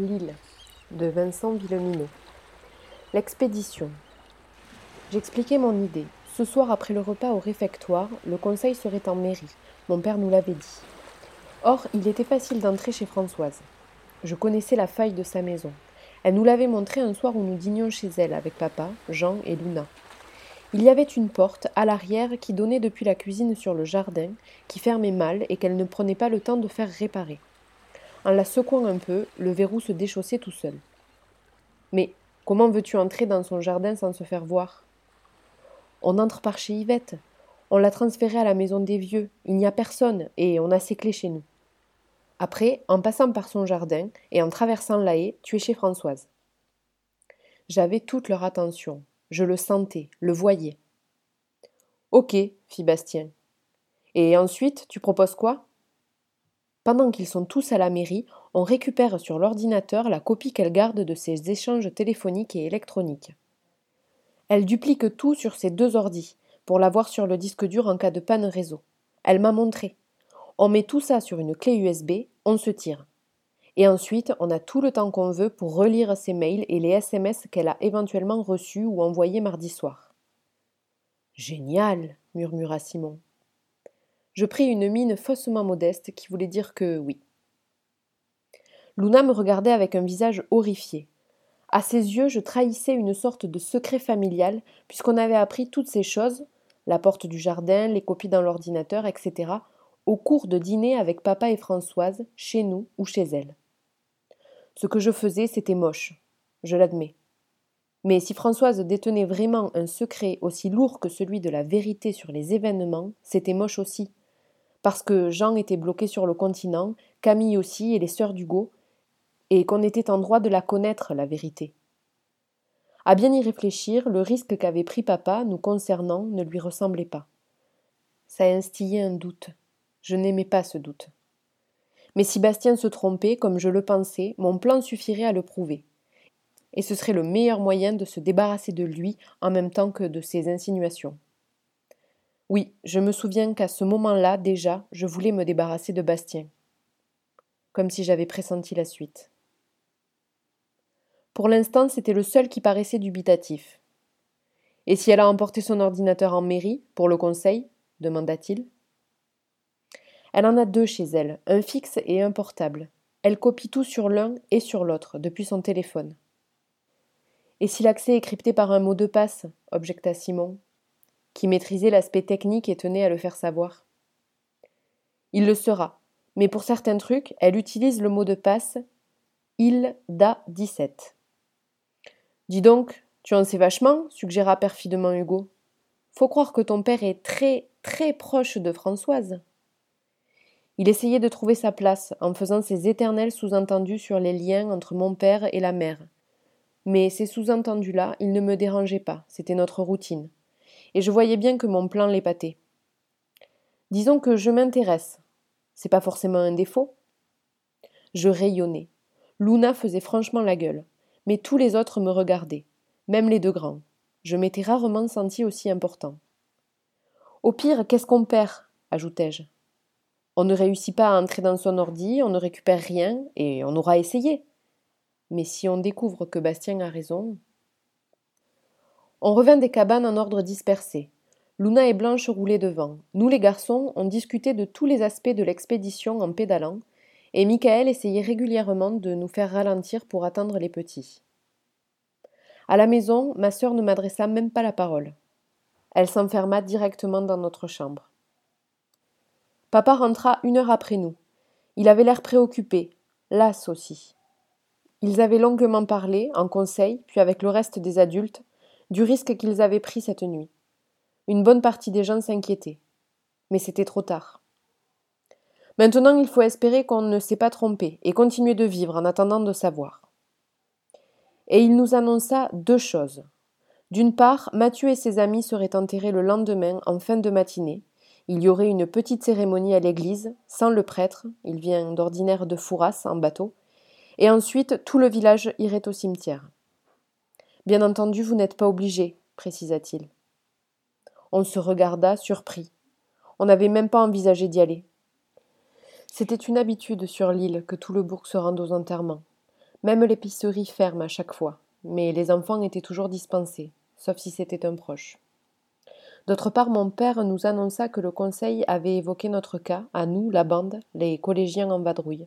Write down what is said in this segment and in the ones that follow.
L'île de Vincent Villeminot. L'expédition. J'expliquais mon idée. Ce soir, après le repas au réfectoire, le conseil serait en mairie. Mon père nous l'avait dit. Or, il était facile d'entrer chez Françoise. Je connaissais la faille de sa maison. Elle nous l'avait montré un soir où nous dînions chez elle avec papa, Jean et Luna. Il y avait une porte à l'arrière qui donnait depuis la cuisine sur le jardin, qui fermait mal et qu'elle ne prenait pas le temps de faire réparer. En la secouant un peu, le verrou se déchaussait tout seul. Mais comment veux-tu entrer dans son jardin sans se faire voir? On entre par chez Yvette. On l'a transférée à la maison des vieux. Il n'y a personne et on a ses clés chez nous. Après, en passant par son jardin et en traversant la haie, tu es chez Françoise. J'avais toute leur attention. Je le sentais, le voyais. Ok, fit Bastien. Et ensuite, tu proposes quoi? Pendant qu'ils sont tous à la mairie, on récupère sur l'ordinateur la copie qu'elle garde de ses échanges téléphoniques et électroniques. Elle duplique tout sur ses deux ordis, pour l'avoir sur le disque dur en cas de panne réseau. Elle m'a montré. On met tout ça sur une clé USB, on se tire. Et ensuite, on a tout le temps qu'on veut pour relire ses mails et les SMS qu'elle a éventuellement reçus ou envoyés mardi soir. Génial, murmura Simon. Je pris une mine faussement modeste qui voulait dire que oui. Luna me regardait avec un visage horrifié. À ses yeux, je trahissais une sorte de secret familial, puisqu'on avait appris toutes ces choses, la porte du jardin, les copies dans l'ordinateur, etc., au cours de dîner avec papa et Françoise, chez nous ou chez elle. Ce que je faisais, c'était moche, je l'admets. Mais si Françoise détenait vraiment un secret aussi lourd que celui de la vérité sur les événements, c'était moche aussi parce que Jean était bloqué sur le continent, Camille aussi et les sœurs d'Hugo, et qu'on était en droit de la connaître, la vérité. À bien y réfléchir, le risque qu'avait pris papa nous concernant ne lui ressemblait pas. Ça instillait un doute. Je n'aimais pas ce doute. Mais si Bastien se trompait, comme je le pensais, mon plan suffirait à le prouver. Et ce serait le meilleur moyen de se débarrasser de lui en même temps que de ses insinuations. Oui, je me souviens qu'à ce moment-là, déjà, je voulais me débarrasser de Bastien. Comme si j'avais pressenti la suite. Pour l'instant, c'était le seul qui paraissait dubitatif. Et si elle a emporté son ordinateur en mairie, pour le conseil demanda-t-il. Elle en a deux chez elle, un fixe et un portable. Elle copie tout sur l'un et sur l'autre, depuis son téléphone. Et si l'accès est crypté par un mot de passe? objecta Simon, qui maîtrisait l'aspect technique et tenait à le faire savoir. Il le sera, mais pour certains trucs, elle utilise le mot de passe il da 17. Dis donc, tu en sais vachement, suggéra perfidement Hugo. Faut croire que ton père est très, très proche de Françoise. Il essayait de trouver sa place en faisant ses éternels sous-entendus sur les liens entre mon père et la mère. Mais ces sous-entendus-là, ils ne me dérangeaient pas, c'était notre routine et je voyais bien que mon plan l'épatait. Disons que je m'intéresse. C'est pas forcément un défaut. Je rayonnais. Luna faisait franchement la gueule, mais tous les autres me regardaient, même les deux grands. Je m'étais rarement senti aussi important. Au pire, qu'est-ce qu'on perd? ajoutai-je. On ne réussit pas à entrer dans son ordi, on ne récupère rien, et on aura essayé. Mais si on découvre que Bastien a raison, on revint des cabanes en ordre dispersé. Luna et Blanche roulaient devant. Nous, les garçons, on discutait de tous les aspects de l'expédition en pédalant, et Michael essayait régulièrement de nous faire ralentir pour attendre les petits. À la maison, ma sœur ne m'adressa même pas la parole. Elle s'enferma directement dans notre chambre. Papa rentra une heure après nous. Il avait l'air préoccupé, las aussi. Ils avaient longuement parlé, en conseil, puis avec le reste des adultes, du risque qu'ils avaient pris cette nuit. Une bonne partie des gens s'inquiétaient. Mais c'était trop tard. Maintenant, il faut espérer qu'on ne s'est pas trompé et continuer de vivre en attendant de savoir. Et il nous annonça deux choses. D'une part, Mathieu et ses amis seraient enterrés le lendemain en fin de matinée. Il y aurait une petite cérémonie à l'église, sans le prêtre, il vient d'ordinaire de Fouras en bateau, et ensuite tout le village irait au cimetière. Bien entendu, vous n'êtes pas obligé, précisa-t-il. On se regarda, surpris. On n'avait même pas envisagé d'y aller. C'était une habitude sur l'île que tout le bourg se rende aux enterrements. Même l'épicerie ferme à chaque fois, mais les enfants étaient toujours dispensés, sauf si c'était un proche. D'autre part, mon père nous annonça que le conseil avait évoqué notre cas, à nous, la bande, les collégiens en vadrouille,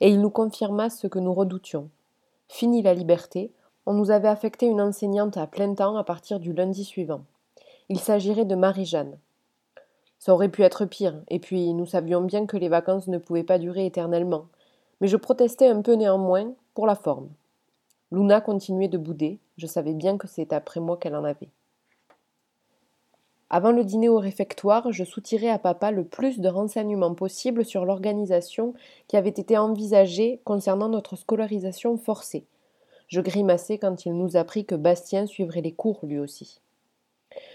et il nous confirma ce que nous redoutions. Fini la liberté, on nous avait affecté une enseignante à plein temps à partir du lundi suivant. Il s'agirait de Marie-Jeanne. Ça aurait pu être pire, et puis nous savions bien que les vacances ne pouvaient pas durer éternellement. Mais je protestais un peu néanmoins, pour la forme. Luna continuait de bouder, je savais bien que c'est après moi qu'elle en avait. Avant le dîner au réfectoire, je soutirais à papa le plus de renseignements possibles sur l'organisation qui avait été envisagée concernant notre scolarisation forcée. Je grimaçais quand il nous apprit que Bastien suivrait les cours lui aussi.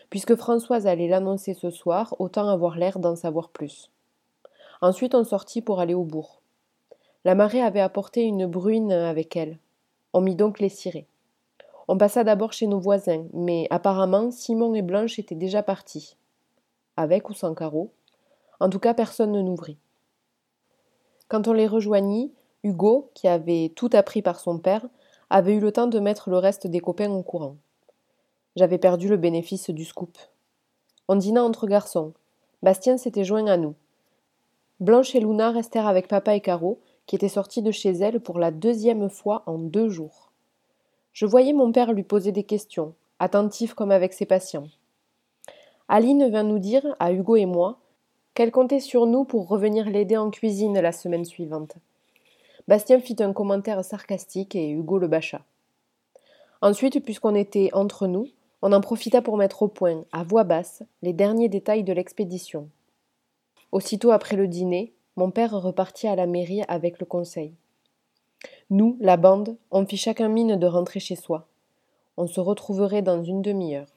Puisque Françoise allait l'annoncer ce soir, autant avoir l'air d'en savoir plus. Ensuite, on sortit pour aller au bourg. La marée avait apporté une bruine avec elle. On mit donc les cirés. On passa d'abord chez nos voisins, mais apparemment Simon et Blanche étaient déjà partis. Avec ou sans carreau. En tout cas, personne ne n'ouvrit. Quand on les rejoignit, Hugo, qui avait tout appris par son père, avait eu le temps de mettre le reste des copains au courant. J'avais perdu le bénéfice du scoop. On dîna entre garçons. Bastien s'était joint à nous. Blanche et Luna restèrent avec papa et Caro, qui étaient sortis de chez elle pour la deuxième fois en deux jours. Je voyais mon père lui poser des questions, attentif comme avec ses patients. Aline vint nous dire, à Hugo et moi, qu'elle comptait sur nous pour revenir l'aider en cuisine la semaine suivante. Bastien fit un commentaire sarcastique et Hugo le bâcha. Ensuite, puisqu'on était entre nous, on en profita pour mettre au point, à voix basse, les derniers détails de l'expédition. Aussitôt après le dîner, mon père repartit à la mairie avec le conseil. Nous, la bande, on fit chacun mine de rentrer chez soi. On se retrouverait dans une demi-heure.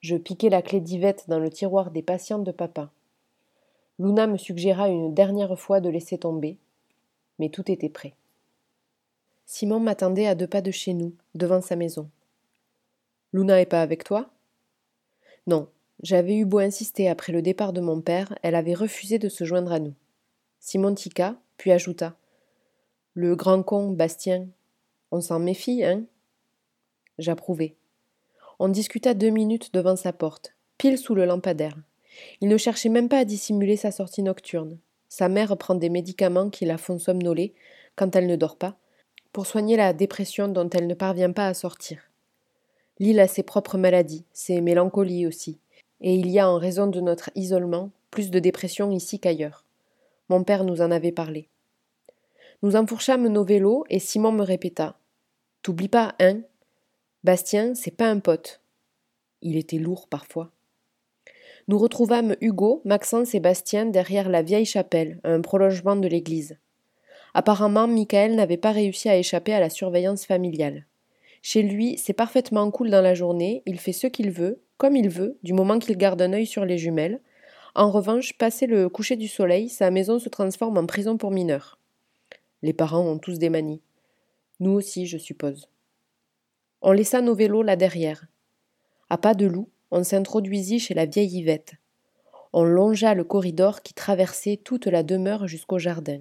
Je piquai la clé d'Yvette dans le tiroir des patients de papa. Luna me suggéra une dernière fois de laisser tomber, mais tout était prêt. Simon m'attendait à deux pas de chez nous, devant sa maison. Luna est pas avec toi? Non, j'avais eu beau insister après le départ de mon père, elle avait refusé de se joindre à nous. Simon tika, puis ajouta le grand con, Bastien. On s'en méfie, hein? J'approuvai. On discuta deux minutes devant sa porte, pile sous le lampadaire. Il ne cherchait même pas à dissimuler sa sortie nocturne. Sa mère prend des médicaments qui la font somnoler quand elle ne dort pas, pour soigner la dépression dont elle ne parvient pas à sortir. L'île a ses propres maladies, ses mélancolies aussi, et il y a en raison de notre isolement plus de dépression ici qu'ailleurs. Mon père nous en avait parlé. Nous enfourchâmes nos vélos et Simon me répéta T'oublies pas, hein? Bastien, c'est pas un pote. Il était lourd parfois. Nous retrouvâmes Hugo, Maxence et Bastien derrière la vieille chapelle, un prolongement de l'église. Apparemment, Michael n'avait pas réussi à échapper à la surveillance familiale. Chez lui, c'est parfaitement cool dans la journée, il fait ce qu'il veut, comme il veut, du moment qu'il garde un œil sur les jumelles. En revanche, passé le coucher du soleil, sa maison se transforme en prison pour mineurs. Les parents ont tous des manies. Nous aussi, je suppose. On laissa nos vélos là derrière. À pas de loup, on s'introduisit chez la vieille Yvette. On longea le corridor qui traversait toute la demeure jusqu'au jardin.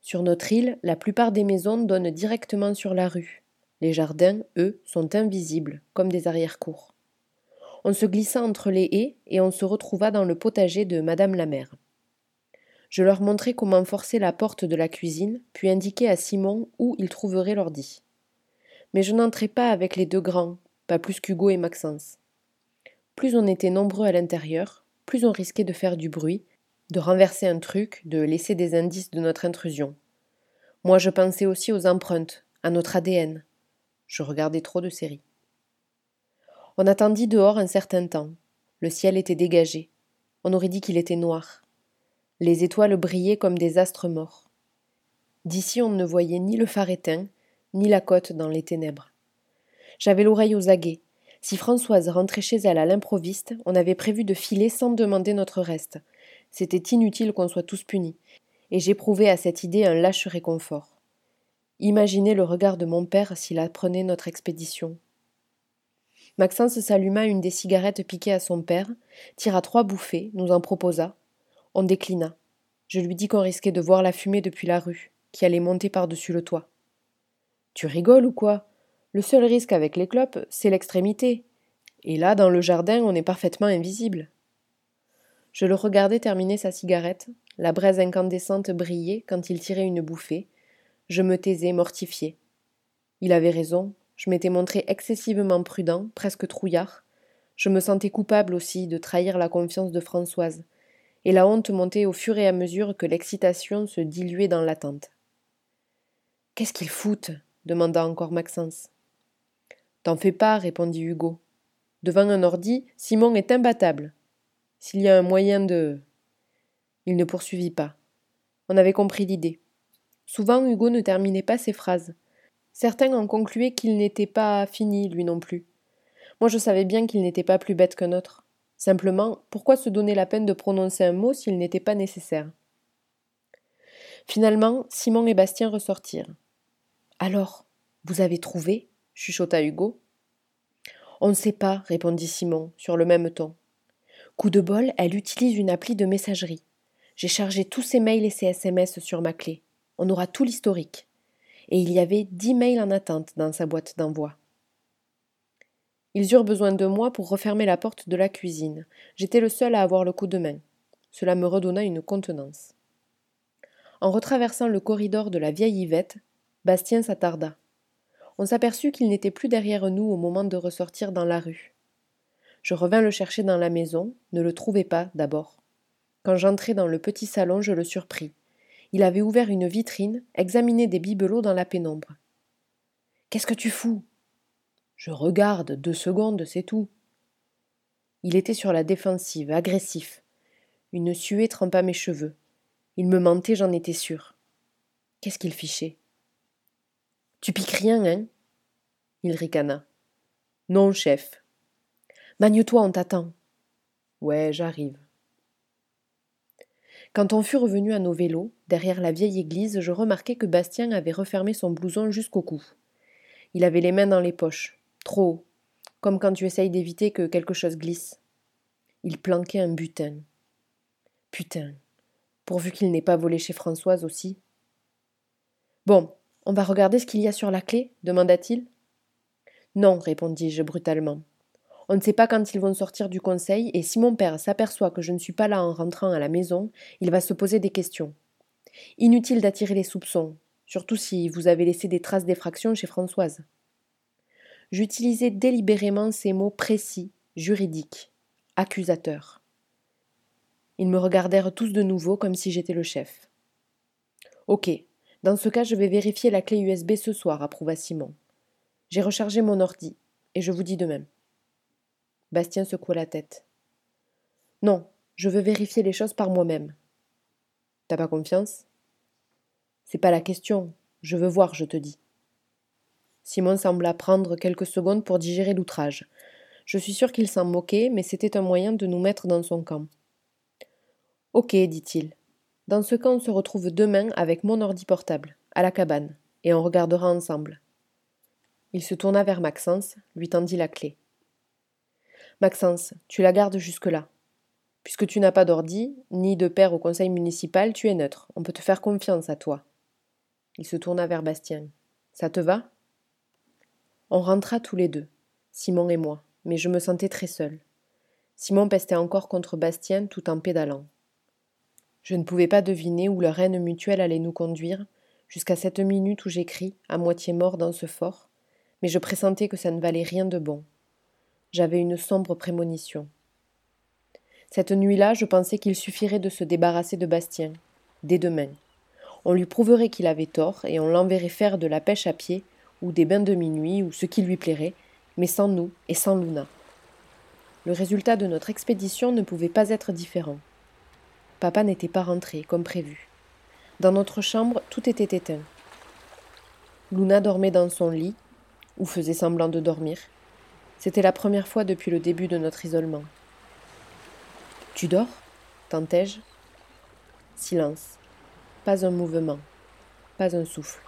Sur notre île, la plupart des maisons donnent directement sur la rue. Les jardins, eux, sont invisibles, comme des arrière-cours. On se glissa entre les haies et on se retrouva dans le potager de Madame la mère. Je leur montrai comment forcer la porte de la cuisine, puis indiquai à Simon où il trouverait l'ordi. Mais je n'entrai pas avec les deux grands, pas plus qu'Hugo et Maxence. Plus on était nombreux à l'intérieur, plus on risquait de faire du bruit, de renverser un truc, de laisser des indices de notre intrusion. Moi je pensais aussi aux empreintes, à notre ADN. Je regardais trop de séries. On attendit dehors un certain temps. Le ciel était dégagé. On aurait dit qu'il était noir. Les étoiles brillaient comme des astres morts. D'ici on ne voyait ni le phare éteint, ni la côte dans les ténèbres. J'avais l'oreille aux aguets. Si Françoise rentrait chez elle à l'improviste, on avait prévu de filer sans demander notre reste. C'était inutile qu'on soit tous punis, et j'éprouvais à cette idée un lâche réconfort. Imaginez le regard de mon père s'il apprenait notre expédition. Maxence s'alluma une des cigarettes piquées à son père, tira trois bouffées, nous en proposa, on déclina. Je lui dis qu'on risquait de voir la fumée depuis la rue, qui allait monter par-dessus le toit. Tu rigoles ou quoi? Le seul risque avec les clopes, c'est l'extrémité. Et là, dans le jardin, on est parfaitement invisible. Je le regardais terminer sa cigarette, la braise incandescente brillait quand il tirait une bouffée. Je me taisais mortifié. Il avait raison, je m'étais montré excessivement prudent, presque trouillard. Je me sentais coupable aussi de trahir la confiance de Françoise, et la honte montait au fur et à mesure que l'excitation se diluait dans l'attente. Qu'est-ce qu'ils foutent? demanda encore Maxence. T'en fais pas, répondit Hugo. Devant un ordi, Simon est imbattable. S'il y a un moyen de. Il ne poursuivit pas. On avait compris l'idée. Souvent, Hugo ne terminait pas ses phrases. Certains en concluaient qu'il n'était pas fini, lui non plus. Moi, je savais bien qu'il n'était pas plus bête qu'un autre. Simplement, pourquoi se donner la peine de prononcer un mot s'il n'était pas nécessaire? Finalement, Simon et Bastien ressortirent. Alors, vous avez trouvé? Chuchota Hugo. On ne sait pas, répondit Simon, sur le même ton. Coup de bol, elle utilise une appli de messagerie. J'ai chargé tous ses mails et ses SMS sur ma clé. On aura tout l'historique. Et il y avait dix mails en attente dans sa boîte d'envoi. Ils eurent besoin de moi pour refermer la porte de la cuisine. J'étais le seul à avoir le coup de main. Cela me redonna une contenance. En retraversant le corridor de la vieille Yvette, Bastien s'attarda. On s'aperçut qu'il n'était plus derrière nous au moment de ressortir dans la rue. Je revins le chercher dans la maison, ne le trouvai pas d'abord. Quand j'entrai dans le petit salon, je le surpris. Il avait ouvert une vitrine, examiné des bibelots dans la pénombre. Qu'est-ce que tu fous Je regarde, deux secondes, c'est tout. Il était sur la défensive, agressif. Une suée trempa mes cheveux. Il me mentait, j'en étais sûr. Qu'est-ce qu'il fichait? Tu piques rien, hein? Il ricana. Non, chef. Magne-toi, on t'attend. Ouais, j'arrive. Quand on fut revenu à nos vélos, derrière la vieille église, je remarquai que Bastien avait refermé son blouson jusqu'au cou. Il avait les mains dans les poches, trop haut, comme quand tu essayes d'éviter que quelque chose glisse. Il planquait un butin. Putain, pourvu qu'il n'ait pas volé chez Françoise aussi. Bon, on va regarder ce qu'il y a sur la clé demanda-t-il. Non, répondis-je brutalement. On ne sait pas quand ils vont sortir du conseil, et si mon père s'aperçoit que je ne suis pas là en rentrant à la maison, il va se poser des questions. Inutile d'attirer les soupçons, surtout si vous avez laissé des traces d'effraction chez Françoise. J'utilisais délibérément ces mots précis, juridiques, accusateurs. Ils me regardèrent tous de nouveau comme si j'étais le chef. Ok, dans ce cas, je vais vérifier la clé USB ce soir, approuva Simon. J'ai rechargé mon ordi, et je vous dis de même. Bastien secoua la tête. Non, je veux vérifier les choses par moi-même. T'as pas confiance? C'est pas la question. Je veux voir, je te dis. Simon sembla prendre quelques secondes pour digérer l'outrage. Je suis sûr qu'il s'en moquait, mais c'était un moyen de nous mettre dans son camp. Ok, dit-il. Dans ce cas, on se retrouve demain avec mon ordi portable, à la cabane, et on regardera ensemble. Il se tourna vers Maxence, lui tendit la clé. Maxence, tu la gardes jusque-là. Puisque tu n'as pas d'ordi, ni de père au conseil municipal, tu es neutre. On peut te faire confiance à toi. Il se tourna vers Bastien. Ça te va? On rentra tous les deux, Simon et moi, mais je me sentais très seul. Simon pestait encore contre Bastien tout en pédalant. Je ne pouvais pas deviner où leur haine mutuelle allait nous conduire, jusqu'à cette minute où j'écris, à moitié mort dans ce fort, mais je pressentais que ça ne valait rien de bon j'avais une sombre prémonition. Cette nuit-là, je pensais qu'il suffirait de se débarrasser de Bastien, dès demain. On lui prouverait qu'il avait tort et on l'enverrait faire de la pêche à pied ou des bains de minuit ou ce qui lui plairait, mais sans nous et sans Luna. Le résultat de notre expédition ne pouvait pas être différent. Papa n'était pas rentré, comme prévu. Dans notre chambre, tout était éteint. Luna dormait dans son lit, ou faisait semblant de dormir, c'était la première fois depuis le début de notre isolement. Tu dors? tentai-je. Silence. Pas un mouvement. Pas un souffle.